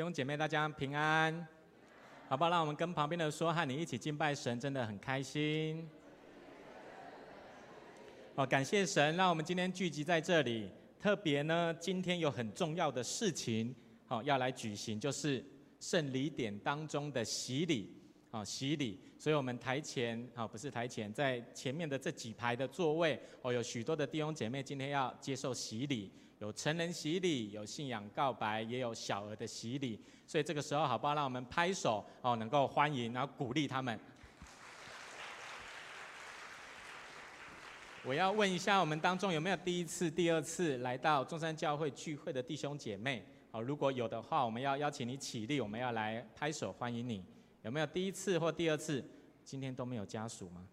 弟兄姐妹，大家平安，好不好？让我们跟旁边的说，和你一起敬拜神，真的很开心。好，感谢神，让我们今天聚集在这里。特别呢，今天有很重要的事情，好要来举行，就是圣礼典当中的洗礼，啊，洗礼。所以我们台前，啊，不是台前，在前面的这几排的座位，哦，有许多的弟兄姐妹今天要接受洗礼。有成人洗礼，有信仰告白，也有小额的洗礼，所以这个时候好不好？让我们拍手哦，能够欢迎，然后鼓励他们。我要问一下，我们当中有没有第一次、第二次来到中山教会聚会的弟兄姐妹？好，如果有的话，我们要邀请你起立，我们要来拍手欢迎你。有没有第一次或第二次？今天都没有家属吗？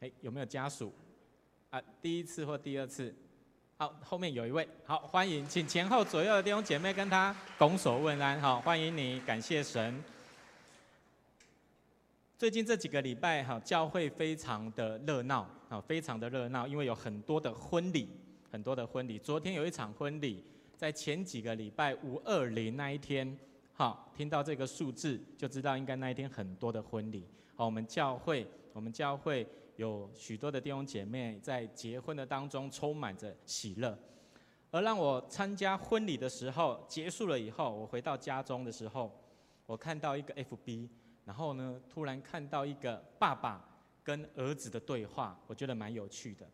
诶，有没有家属？啊，第一次或第二次？好，后面有一位，好，欢迎，请前后左右的弟兄姐妹跟他拱手问安，好，欢迎你，感谢神。最近这几个礼拜，哈，教会非常的热闹，啊，非常的热闹，因为有很多的婚礼，很多的婚礼。昨天有一场婚礼，在前几个礼拜五二零那一天，好，听到这个数字就知道应该那一天很多的婚礼。好，我们教会，我们教会。有许多的弟兄姐妹在结婚的当中充满着喜乐，而让我参加婚礼的时候，结束了以后，我回到家中的时候，我看到一个 FB，然后呢，突然看到一个爸爸跟儿子的对话，我觉得蛮有趣的。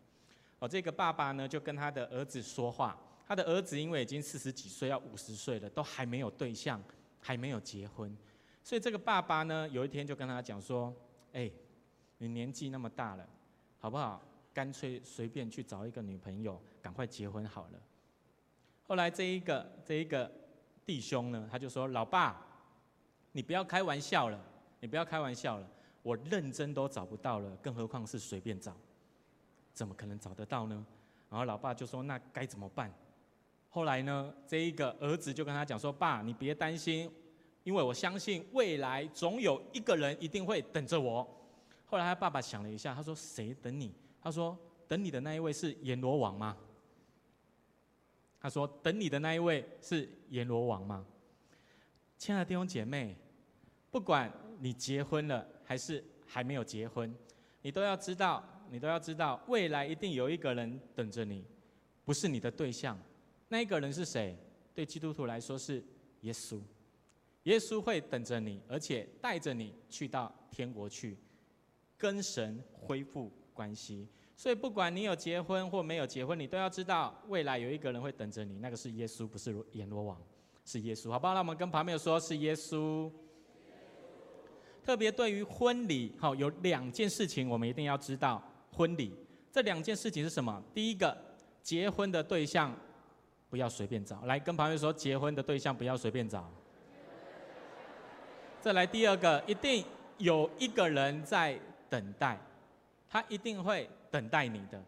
哦，这个爸爸呢就跟他的儿子说话，他的儿子因为已经四十几岁，要五十岁了，都还没有对象，还没有结婚，所以这个爸爸呢有一天就跟他讲说，哎。你年纪那么大了，好不好？干脆随便去找一个女朋友，赶快结婚好了。后来这一个这一个弟兄呢，他就说：“老爸，你不要开玩笑了，你不要开玩笑了，我认真都找不到了，更何况是随便找，怎么可能找得到呢？”然后老爸就说：“那该怎么办？”后来呢，这一个儿子就跟他讲说：“爸，你别担心，因为我相信未来总有一个人一定会等着我。”后来他爸爸想了一下，他说：“谁等你？”他说：“等你的那一位是阎罗王吗？”他说：“等你的那一位是阎罗王吗？”亲爱的弟兄姐妹，不管你结婚了还是还没有结婚，你都要知道，你都要知道，未来一定有一个人等着你，不是你的对象，那一个人是谁？对基督徒来说是耶稣，耶稣会等着你，而且带着你去到天国去。跟神恢复关系，所以不管你有结婚或没有结婚，你都要知道未来有一个人会等着你，那个是耶稣，不是阎罗王，是耶稣，好不好？那我们跟旁边说，是耶稣。特别对于婚礼，好，有两件事情我们一定要知道。婚礼这两件事情是什么？第一个，结婚的对象不要随便找，来跟旁边说，结婚的对象不要随便找。再来第二个，一定有一个人在。等待，他一定会等待你的。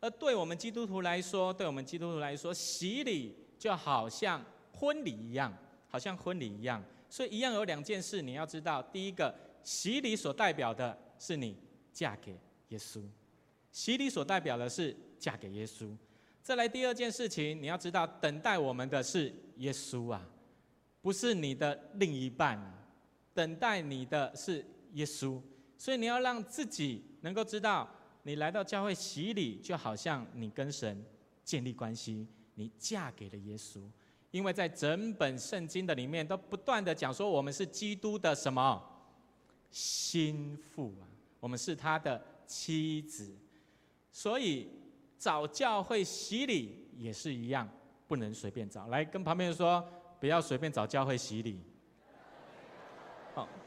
而对我们基督徒来说，对我们基督徒来说，洗礼就好像婚礼一样，好像婚礼一样。所以一样有两件事你要知道：第一个，洗礼所代表的是你嫁给耶稣，洗礼所代表的是嫁给耶稣。再来第二件事情，你要知道，等待我们的是耶稣啊，不是你的另一半，等待你的是耶稣。所以你要让自己能够知道，你来到教会洗礼，就好像你跟神建立关系，你嫁给了耶稣。因为在整本圣经的里面，都不断的讲说，我们是基督的什么心腹啊，我们是他的妻子。所以找教会洗礼也是一样，不能随便找。来跟旁边人说，不要随便找教会洗礼。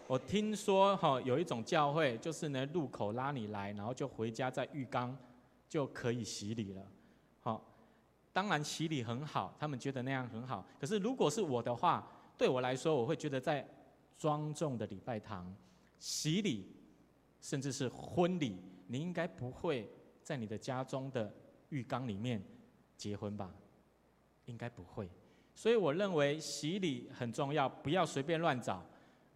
我听说哈，有一种教会，就是呢，路口拉你来，然后就回家在浴缸就可以洗礼了。好，当然洗礼很好，他们觉得那样很好。可是如果是我的话，对我来说，我会觉得在庄重的礼拜堂洗礼，甚至是婚礼，你应该不会在你的家中的浴缸里面结婚吧？应该不会。所以我认为洗礼很重要，不要随便乱找。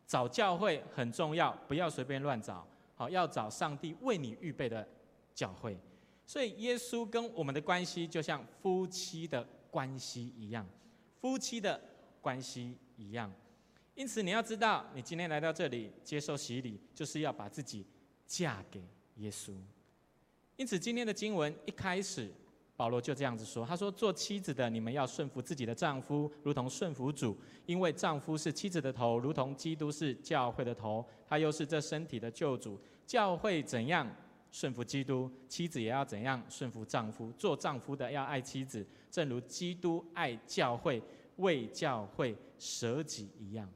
找教会很重要，不要随便乱找。好，要找上帝为你预备的教会。所以耶稣跟我们的关系就像夫妻的关系一样，夫妻的关系一样。因此，你要知道，你今天来到这里接受洗礼，就是要把自己嫁给耶稣。因此，今天的经文一开始，保罗就这样子说：“他说，做妻子的，你们要顺服自己的丈夫，如同顺服主，因为丈夫是妻子的头，如同基督是教会的头，他又是这身体的救主。教会怎样顺服基督，妻子也要怎样顺服丈夫。做丈夫的要爱妻子，正如基督爱教会，为教会舍己一样。”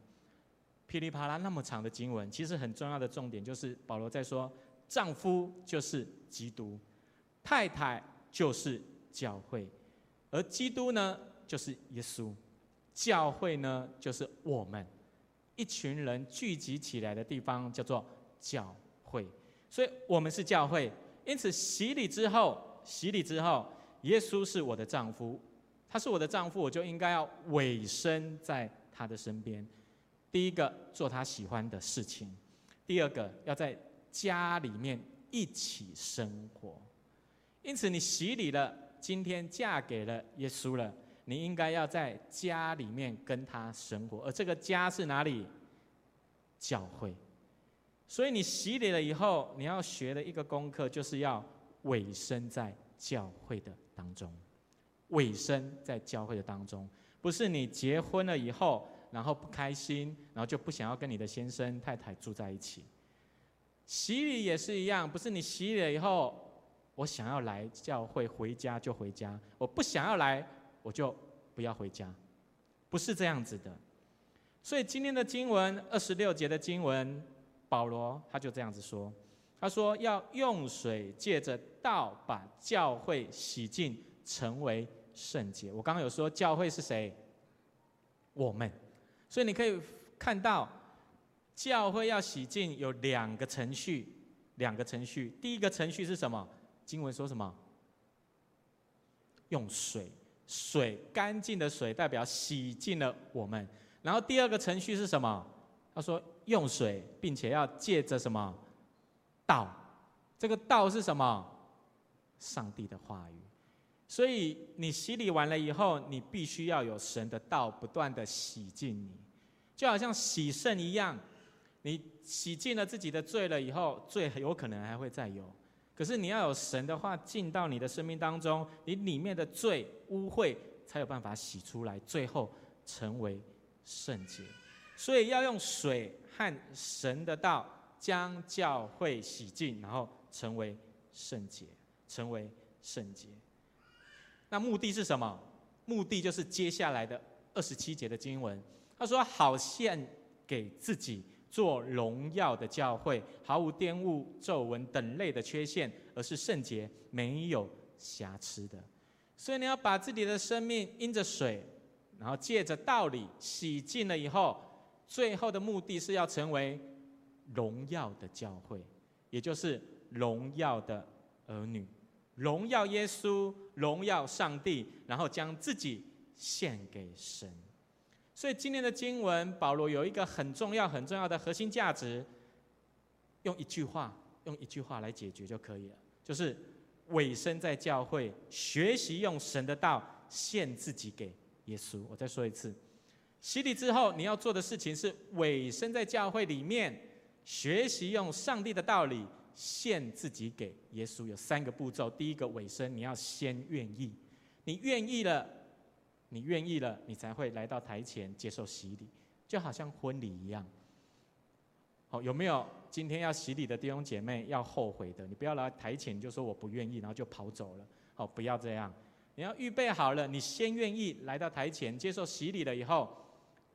噼里啪啦那么长的经文，其实很重要的重点就是保罗在说：丈夫就是基督，太太就是教会，而基督呢就是耶稣，教会呢就是我们一群人聚集起来的地方，叫做教会。所以我们是教会，因此洗礼之后，洗礼之后，耶稣是我的丈夫，他是我的丈夫，我就应该要委身在他的身边。第一个做他喜欢的事情，第二个要在家里面一起生活。因此，你洗礼了，今天嫁给了耶稣了，你应该要在家里面跟他生活。而这个家是哪里？教会。所以你洗礼了以后，你要学的一个功课，就是要委身在教会的当中。委身在教会的当中，不是你结婚了以后。然后不开心，然后就不想要跟你的先生太太住在一起。洗礼也是一样，不是你洗礼了以后，我想要来教会回家就回家，我不想要来我就不要回家，不是这样子的。所以今天的经文二十六节的经文，保罗他就这样子说，他说要用水借着道把教会洗净，成为圣洁。我刚刚有说教会是谁？我们。所以你可以看到，教会要洗净有两个程序，两个程序。第一个程序是什么？经文说什么？用水，水干净的水代表洗净了我们。然后第二个程序是什么？他说用水，并且要借着什么？道。这个道是什么？上帝的话语。所以你洗礼完了以后，你必须要有神的道不断的洗净你，就好像洗肾一样，你洗净了自己的罪了以后，罪有可能还会再有。可是你要有神的话进到你的生命当中，你里面的罪污秽才有办法洗出来，最后成为圣洁。所以要用水和神的道将教会洗净，然后成为圣洁，成为圣洁。那目的是什么？目的就是接下来的二十七节的经文。他说：“好献给自己做荣耀的教会，毫无玷污、皱纹等类的缺陷，而是圣洁、没有瑕疵的。”所以你要把自己的生命因着水，然后借着道理洗净了以后，最后的目的是要成为荣耀的教会，也就是荣耀的儿女。荣耀耶稣，荣耀上帝，然后将自己献给神。所以今天的经文，保罗有一个很重要、很重要的核心价值，用一句话，用一句话来解决就可以了，就是委身在教会，学习用神的道献自己给耶稣。我再说一次，洗礼之后你要做的事情是委身在教会里面，学习用上帝的道理。献自己给耶稣有三个步骤。第一个，委身，你要先愿意，你愿意了，你愿意了，你才会来到台前接受洗礼，就好像婚礼一样。好，有没有今天要洗礼的弟兄姐妹要后悔的？你不要来台前就说我不愿意，然后就跑走了。好，不要这样，你要预备好了，你先愿意来到台前接受洗礼了以后，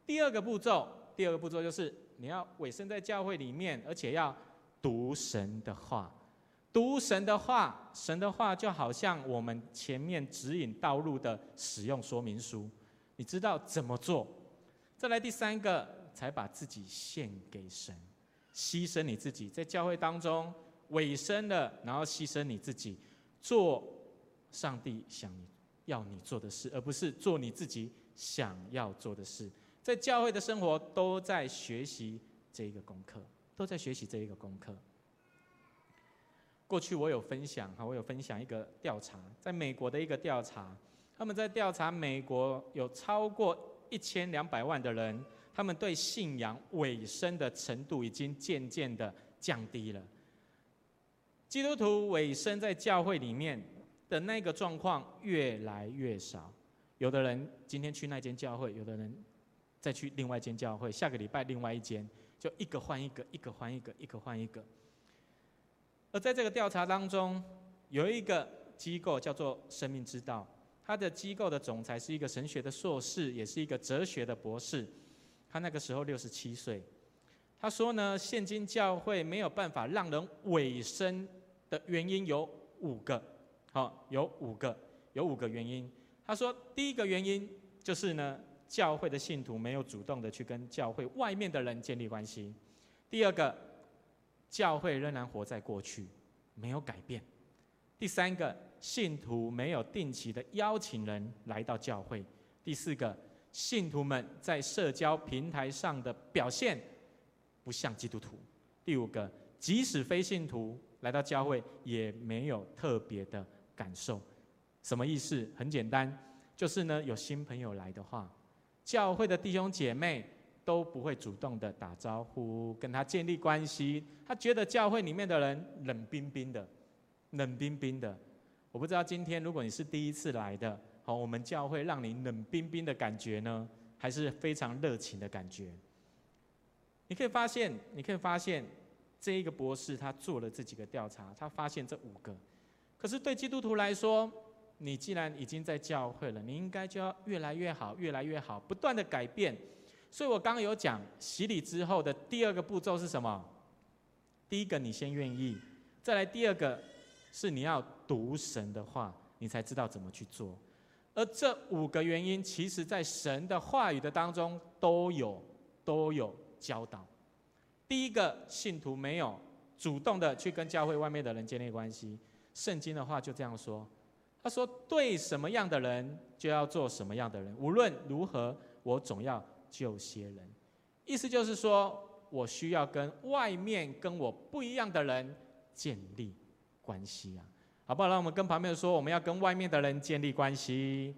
第二个步骤，第二个步骤就是你要委身在教会里面，而且要。读神的话，读神的话，神的话就好像我们前面指引道路的使用说明书，你知道怎么做。再来第三个，才把自己献给神，牺牲你自己，在教会当中委身了，然后牺牲你自己，做上帝想要你做的事，而不是做你自己想要做的事。在教会的生活都在学习这一个功课。都在学习这一个功课。过去我有分享哈，我有分享一个调查，在美国的一个调查，他们在调查美国有超过一千两百万的人，他们对信仰尾声的程度已经渐渐的降低了。基督徒尾声在教会里面的那个状况越来越少。有的人今天去那间教会，有的人再去另外一间教会，下个礼拜另外一间，就一个换一个，一个换一个，一个换一个。而在这个调查当中，有一个机构叫做生命之道，他的机构的总裁是一个神学的硕士，也是一个哲学的博士。他那个时候六十七岁，他说呢，现今教会没有办法让人委身的原因有五个，好，有五个，有五个原因。他说，第一个原因就是呢，教会的信徒没有主动的去跟教会外面的人建立关系。第二个，教会仍然活在过去，没有改变。第三个，信徒没有定期的邀请人来到教会。第四个，信徒们在社交平台上的表现不像基督徒。第五个，即使非信徒来到教会，也没有特别的感受。什么意思？很简单，就是呢，有新朋友来的话，教会的弟兄姐妹都不会主动的打招呼，跟他建立关系。他觉得教会里面的人冷冰冰的，冷冰冰的。我不知道今天如果你是第一次来的，好，我们教会让你冷冰冰的感觉呢，还是非常热情的感觉？你可以发现，你可以发现，这一个博士他做了这几个调查，他发现这五个。可是对基督徒来说，你既然已经在教会了，你应该就要越来越好，越来越好，不断的改变。所以我刚有讲洗礼之后的第二个步骤是什么？第一个你先愿意，再来第二个是你要读神的话，你才知道怎么去做。而这五个原因，其实在神的话语的当中都有都有教导。第一个，信徒没有主动的去跟教会外面的人建立关系，圣经的话就这样说。他说：“对什么样的人，就要做什么样的人。无论如何，我总要救些人。意思就是说，我需要跟外面跟我不一样的人建立关系啊，好不好？让我们跟旁边说，我们要跟外面的人建立关系。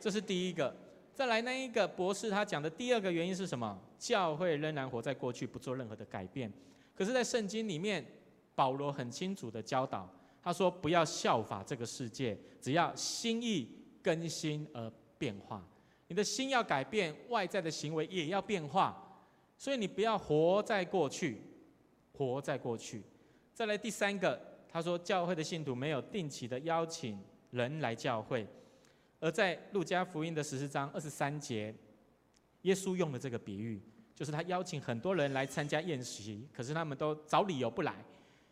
这是第一个。再来那一个博士，他讲的第二个原因是什么？教会仍然活在过去，不做任何的改变。可是，在圣经里面，保罗很清楚的教导。”他说：“不要效法这个世界，只要心意更新而变化。你的心要改变，外在的行为也要变化。所以你不要活在过去，活在过去。再来第三个，他说教会的信徒没有定期的邀请人来教会，而在路加福音的十四章二十三节，耶稣用了这个比喻，就是他邀请很多人来参加宴席，可是他们都找理由不来，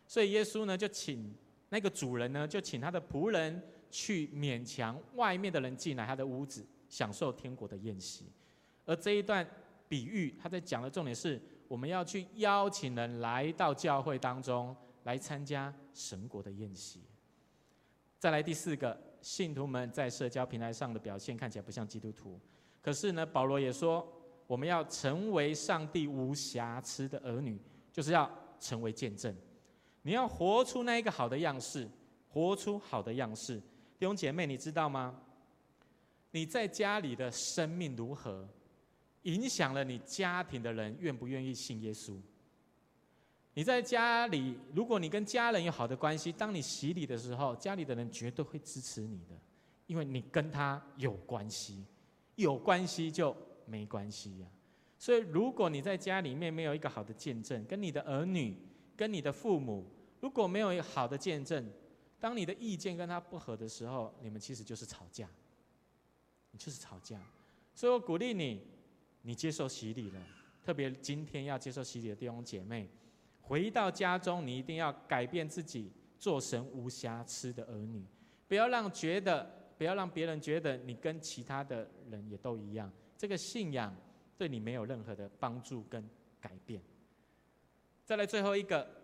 所以耶稣呢就请。”那个主人呢，就请他的仆人去勉强外面的人进来他的屋子，享受天国的宴席。而这一段比喻，他在讲的重点是，我们要去邀请人来到教会当中来参加神国的宴席。再来第四个，信徒们在社交平台上的表现看起来不像基督徒，可是呢，保罗也说，我们要成为上帝无瑕疵的儿女，就是要成为见证。你要活出那一个好的样式，活出好的样式。弟兄姐妹，你知道吗？你在家里的生命如何，影响了你家庭的人愿不愿意信耶稣？你在家里，如果你跟家人有好的关系，当你洗礼的时候，家里的人绝对会支持你的，因为你跟他有关系，有关系就没关系呀。所以，如果你在家里面没有一个好的见证，跟你的儿女，跟你的父母。如果没有一个好的见证，当你的意见跟他不合的时候，你们其实就是吵架，就是吵架。所以我鼓励你，你接受洗礼了，特别今天要接受洗礼的弟兄姐妹，回到家中，你一定要改变自己，做神无瑕疵的儿女，不要让觉得，不要让别人觉得你跟其他的人也都一样，这个信仰对你没有任何的帮助跟改变。再来最后一个。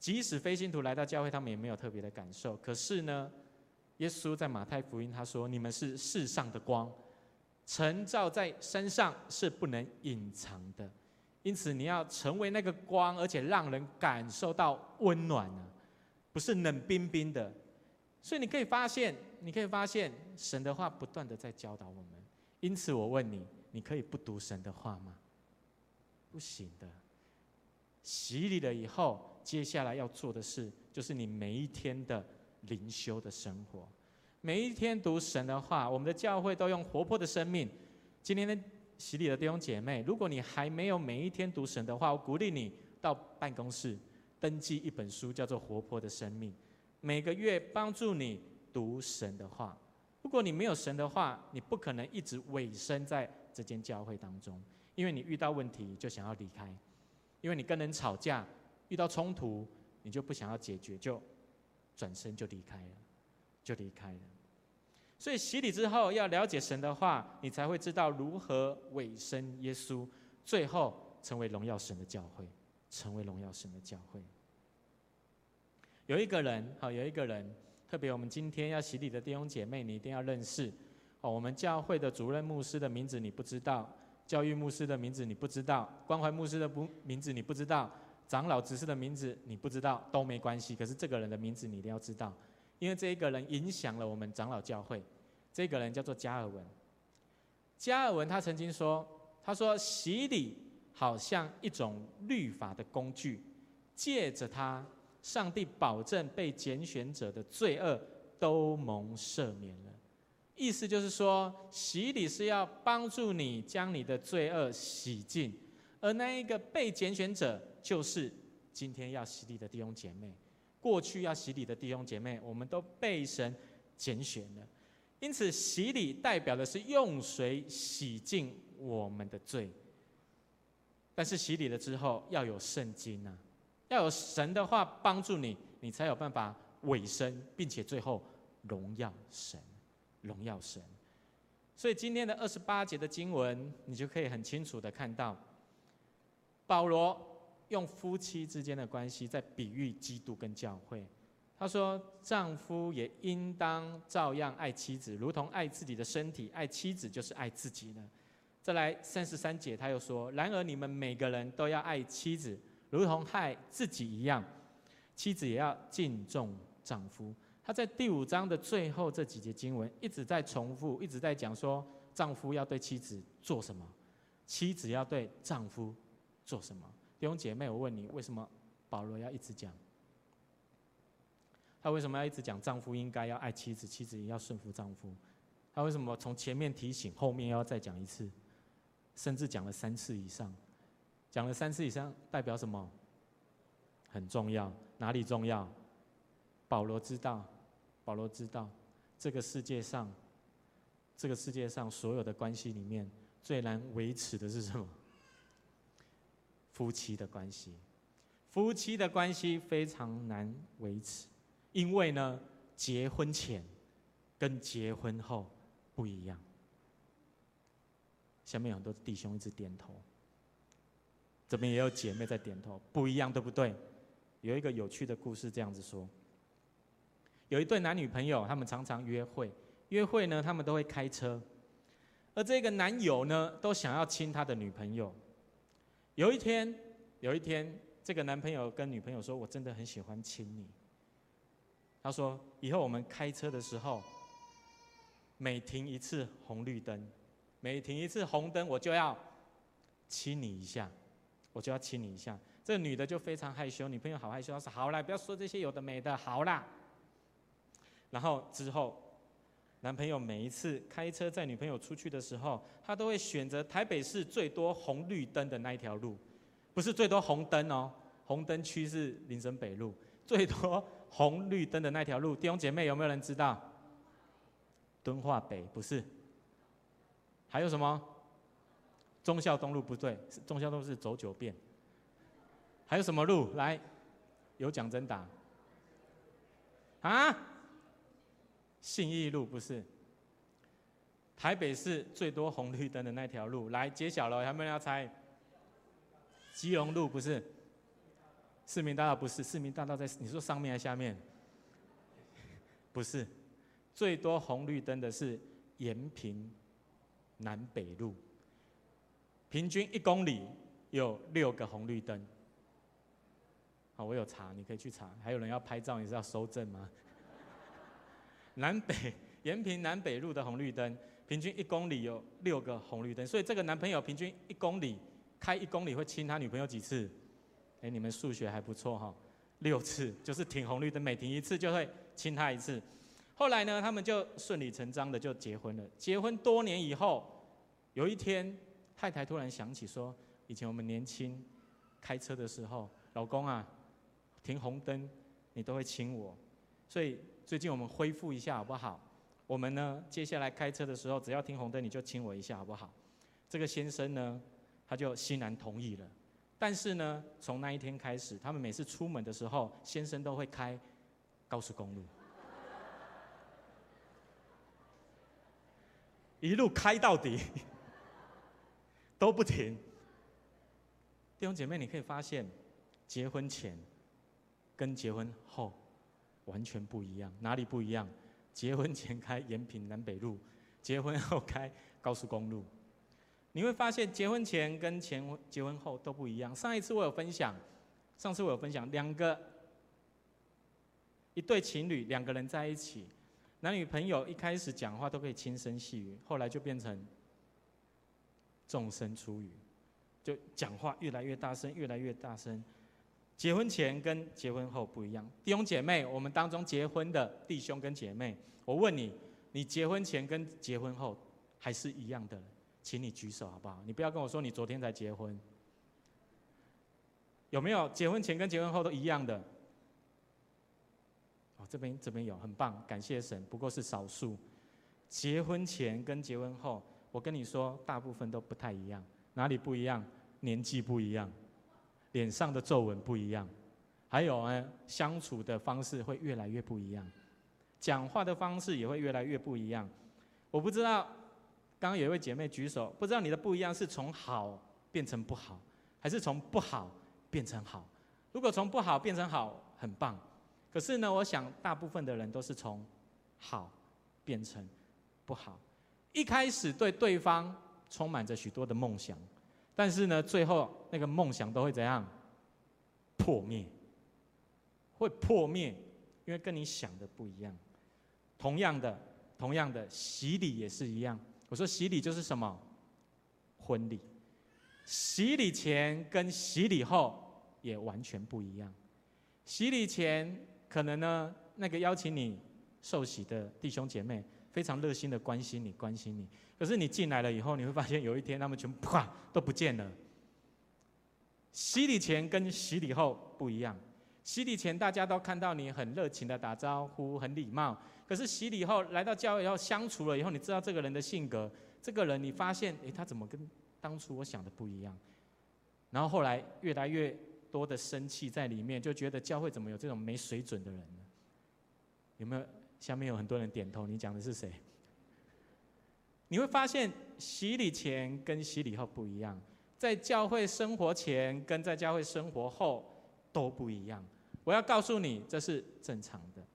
即使非信徒来到教会，他们也没有特别的感受。可是呢，耶稣在马太福音他说：“你们是世上的光，晨照在身上是不能隐藏的。因此，你要成为那个光，而且让人感受到温暖呢，不是冷冰冰的。所以你可以发现，你可以发现神的话不断的在教导我们。因此，我问你，你可以不读神的话吗？不行的。洗礼了以后，接下来要做的事，就是你每一天的灵修的生活，每一天读神的话。我们的教会都用活泼的生命。今天的洗礼的弟兄姐妹，如果你还没有每一天读神的话，我鼓励你到办公室登记一本书，叫做《活泼的生命》，每个月帮助你读神的话。如果你没有神的话，你不可能一直委身在这间教会当中，因为你遇到问题就想要离开。因为你跟人吵架，遇到冲突，你就不想要解决，就转身就离开了，就离开了。所以洗礼之后，要了解神的话，你才会知道如何委身耶稣，最后成为荣耀神的教会，成为荣耀神的教会。有一个人，好，有一个人，特别我们今天要洗礼的弟兄姐妹，你一定要认识。哦，我们教会的主任牧师的名字你不知道。教育牧师的名字你不知道，关怀牧师的不名字你不知道，长老执事的名字你不知道都没关系。可是这个人的名字你一定要知道，因为这一个人影响了我们长老教会。这个人叫做加尔文。加尔文他曾经说：“他说洗礼好像一种律法的工具，借着他，上帝保证被拣选者的罪恶都蒙赦免了。”意思就是说，洗礼是要帮助你将你的罪恶洗净，而那一个被拣选者，就是今天要洗礼的弟兄姐妹。过去要洗礼的弟兄姐妹，我们都被神拣选了。因此，洗礼代表的是用水洗净我们的罪。但是洗礼了之后，要有圣经啊，要有神的话帮助你，你才有办法委身，并且最后荣耀神。荣耀神，所以今天的二十八节的经文，你就可以很清楚的看到，保罗用夫妻之间的关系在比喻基督跟教会。他说：“丈夫也应当照样爱妻子，如同爱自己的身体；爱妻子就是爱自己的。”再来三十三节，他又说：“然而你们每个人都要爱妻子，如同爱自己一样；妻子也要敬重丈夫。”他在第五章的最后这几节经文一直在重复，一直在讲说，丈夫要对妻子做什么，妻子要对丈夫做什么。弟兄姐妹，我问你，为什么保罗要一直讲？他为什么要一直讲丈夫应该要爱妻子，妻子也要顺服丈夫？他为什么从前面提醒，后面要再讲一次，甚至讲了三次以上？讲了三次以上代表什么？很重要，哪里重要？保罗知道。保罗知道，这个世界上，这个世界上所有的关系里面最难维持的是什么？夫妻的关系，夫妻的关系非常难维持，因为呢，结婚前跟结婚后不一样。下面有很多弟兄一直点头，这边也有姐妹在点头，不一样，对不对？有一个有趣的故事这样子说。有一对男女朋友，他们常常约会。约会呢，他们都会开车。而这个男友呢，都想要亲他的女朋友。有一天，有一天，这个男朋友跟女朋友说：“我真的很喜欢亲你。”他说：“以后我们开车的时候，每停一次红绿灯，每停一次红灯，我就要亲你一下，我就要亲你一下。”这女的就非常害羞，女朋友好害羞，她说：“好啦，不要说这些有的没的，好啦。”然后之后，男朋友每一次开车载女朋友出去的时候，他都会选择台北市最多红绿灯的那一条路，不是最多红灯哦，红灯区是林森北路，最多红绿灯的那条路，弟兄姐妹有没有人知道？敦化北不是？还有什么？忠孝东路不对，忠孝东路是走九遍。还有什么路？来，有奖真答。啊？信义路不是，台北市最多红绿灯的那条路，来揭晓了，有没有人要猜？基隆路不是，市民大道不是，市民大道在你说上面还是下面？不是，最多红绿灯的是延平南北路，平均一公里有六个红绿灯。好，我有查，你可以去查。还有人要拍照，你是要收证吗？南北 延平南北路的红绿灯，平均一公里有六个红绿灯，所以这个男朋友平均一公里开一公里会亲他女朋友几次？哎，你们数学还不错哈，六次，就是停红绿灯，每停一次就会亲他一次。后来呢，他们就顺理成章的就结婚了。结婚多年以后，有一天太太突然想起说，以前我们年轻开车的时候，老公啊，停红灯你都会亲我，所以最近我们恢复一下好不好？我们呢，接下来开车的时候，只要停红灯，你就亲我一下，好不好？这个先生呢，他就欣然同意了。但是呢，从那一天开始，他们每次出门的时候，先生都会开高速公路，一路开到底，都不停。弟兄姐妹，你可以发现，结婚前跟结婚后完全不一样，哪里不一样？结婚前开延平南北路，结婚后开高速公路，你会发现结婚前跟前结婚后都不一样。上一次我有分享，上次我有分享，两个一对情侣，两个人在一起，男女朋友一开始讲话都可以轻声细语，后来就变成众声出语，就讲话越来越大声，越来越大声。结婚前跟结婚后不一样，弟兄姐妹，我们当中结婚的弟兄跟姐妹，我问你，你结婚前跟结婚后还是一样的？请你举手好不好？你不要跟我说你昨天才结婚，有没有结婚前跟结婚后都一样的？哦，这边这边有，很棒，感谢神。不过是少数，结婚前跟结婚后，我跟你说，大部分都不太一样。哪里不一样？年纪不一样。脸上的皱纹不一样，还有呢，相处的方式会越来越不一样，讲话的方式也会越来越不一样。我不知道，刚刚有一位姐妹举手，不知道你的不一样是从好变成不好，还是从不好变成好？如果从不好变成好，很棒。可是呢，我想大部分的人都是从好变成不好。一开始对对方充满着许多的梦想。但是呢，最后那个梦想都会怎样？破灭，会破灭，因为跟你想的不一样。同样的，同样的，洗礼也是一样。我说洗礼就是什么？婚礼。洗礼前跟洗礼后也完全不一样。洗礼前可能呢，那个邀请你受洗的弟兄姐妹非常热心的关心你，关心你。可是你进来了以后，你会发现有一天他们全部啪都不见了。洗礼前跟洗礼后不一样。洗礼前大家都看到你很热情的打招呼，很礼貌。可是洗礼后来到教会以后相处了以后，你知道这个人的性格，这个人你发现，诶，他怎么跟当初我想的不一样？然后后来越来越多的生气在里面，就觉得教会怎么有这种没水准的人呢？有没有？下面有很多人点头，你讲的是谁？你会发现洗礼前跟洗礼后不一样，在教会生活前跟在教会生活后都不一样。我要告诉你，这是正常的，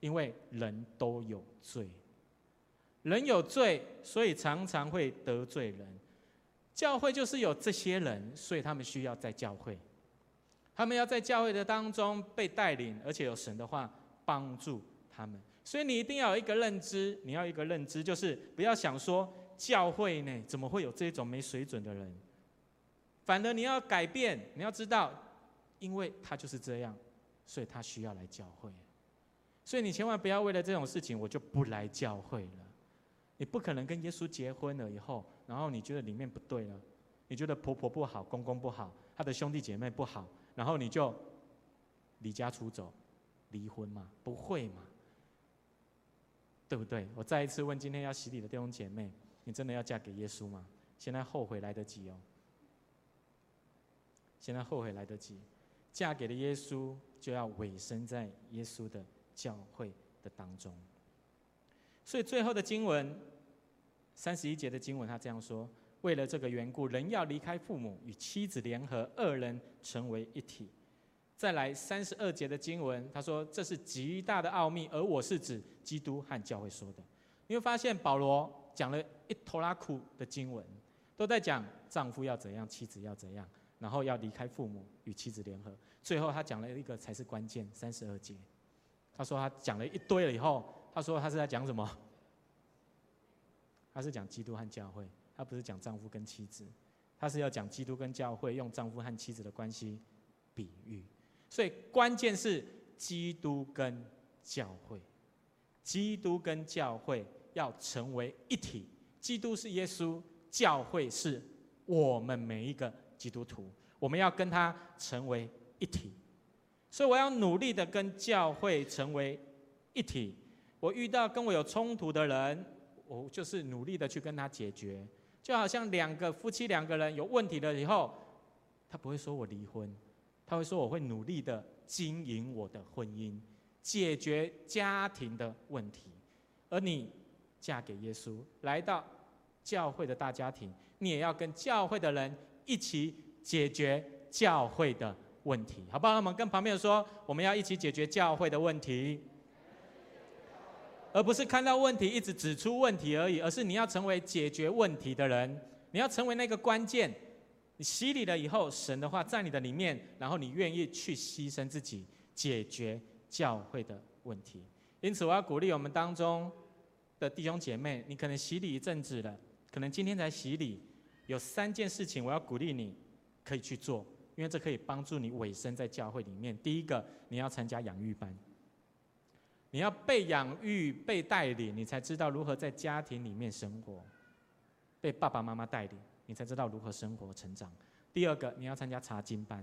因为人都有罪，人有罪，所以常常会得罪人。教会就是有这些人，所以他们需要在教会，他们要在教会的当中被带领，而且有神的话帮助他们。所以你一定要有一个认知，你要一个认知，就是不要想说教会呢，怎么会有这种没水准的人？反而你要改变，你要知道，因为他就是这样，所以他需要来教会。所以你千万不要为了这种事情，我就不来教会了。你不可能跟耶稣结婚了以后，然后你觉得里面不对了，你觉得婆婆不好，公公不好，他的兄弟姐妹不好，然后你就离家出走，离婚吗？不会嘛？对不对？我再一次问今天要洗礼的弟兄姐妹：你真的要嫁给耶稣吗？现在后悔来得及哦。现在后悔来得及，嫁给了耶稣，就要委身在耶稣的教会的当中。所以最后的经文，三十一节的经文，他这样说：为了这个缘故，人要离开父母，与妻子联合，二人成为一体。再来三十二节的经文，他说：“这是极大的奥秘，而我是指基督和教会说的。”你会发现保罗讲了一拖拉库的经文，都在讲丈夫要怎样，妻子要怎样，然后要离开父母与妻子联合。最后他讲了一个才是关键，三十二节，他说他讲了一堆了以后，他说他是在讲什么？他是讲基督和教会，他不是讲丈夫跟妻子，他是要讲基督跟教会用丈夫和妻子的关系比喻。所以关键是基督跟教会，基督跟教会要成为一体。基督是耶稣，教会是我们每一个基督徒，我们要跟他成为一体。所以我要努力的跟教会成为一体。我遇到跟我有冲突的人，我就是努力的去跟他解决。就好像两个夫妻两个人有问题了以后，他不会说我离婚，他会说我会努力的经营我的婚姻，解决家庭的问题。而你。嫁给耶稣，来到教会的大家庭，你也要跟教会的人一起解决教会的问题，好不好？我们跟旁边说，我们要一起解决教会的问题，而不是看到问题一直指出问题而已，而是你要成为解决问题的人，你要成为那个关键。你洗礼了以后，神的话在你的里面，然后你愿意去牺牲自己，解决教会的问题。因此，我要鼓励我们当中。的弟兄姐妹，你可能洗礼一阵子了，可能今天才洗礼，有三件事情我要鼓励你，可以去做，因为这可以帮助你委身在教会里面。第一个，你要参加养育班，你要被养育、被带领，你才知道如何在家庭里面生活，被爸爸妈妈带领，你才知道如何生活成长。第二个，你要参加查经班，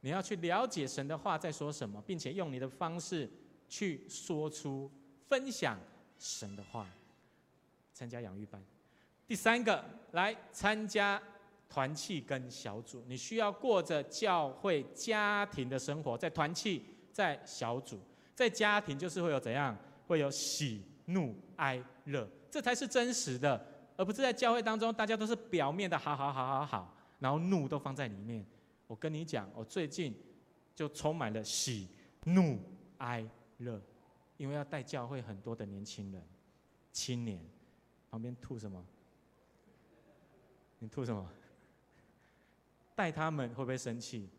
你要去了解神的话在说什么，并且用你的方式去说出、分享神的话。参加养育班，第三个来参加团契跟小组，你需要过着教会家庭的生活，在团契，在小组，在家庭就是会有怎样，会有喜怒哀乐，这才是真实的，而不是在教会当中大家都是表面的好好好好好，然后怒都放在里面。我跟你讲，我最近就充满了喜怒哀乐，因为要带教会很多的年轻人、青年。旁边吐什么？你吐什么？带他们会不会生气？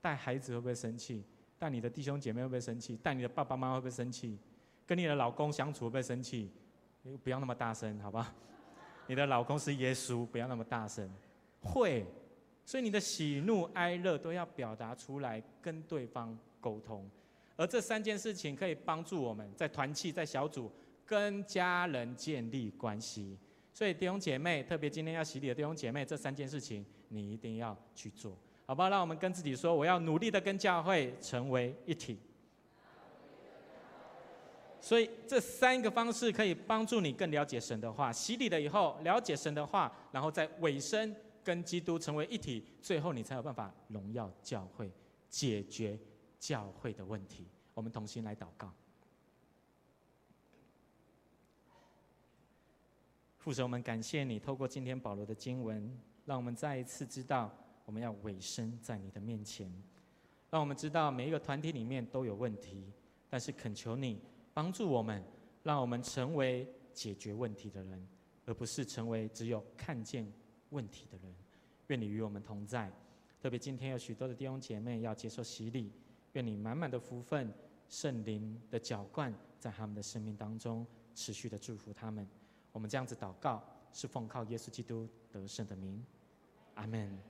带孩子会不会生气？带你的弟兄姐妹会不会生气？带你的爸爸妈妈会不会生气？跟你的老公相处会不会生气？不要那么大声，好吧？你的老公是耶稣，不要那么大声。会，所以你的喜怒哀乐都要表达出来，跟对方沟通。而这三件事情可以帮助我们在团契、在小组。跟家人建立关系，所以弟兄姐妹，特别今天要洗礼的弟兄姐妹，这三件事情你一定要去做，好不好？让我们跟自己说，我要努力的跟教会成为一体。所以这三个方式可以帮助你更了解神的话。洗礼了以后，了解神的话，然后再委身跟基督成为一体，最后你才有办法荣耀教会，解决教会的问题。我们同心来祷告。父神，我们感谢你，透过今天保罗的经文，让我们再一次知道我们要委身在你的面前。让我们知道每一个团体里面都有问题，但是恳求你帮助我们，让我们成为解决问题的人，而不是成为只有看见问题的人。愿你与我们同在。特别今天有许多的弟兄姐妹要接受洗礼，愿你满满的福分、圣灵的浇灌在他们的生命当中，持续的祝福他们。我们这样子祷告，是奉靠耶稣基督得胜的名，阿门。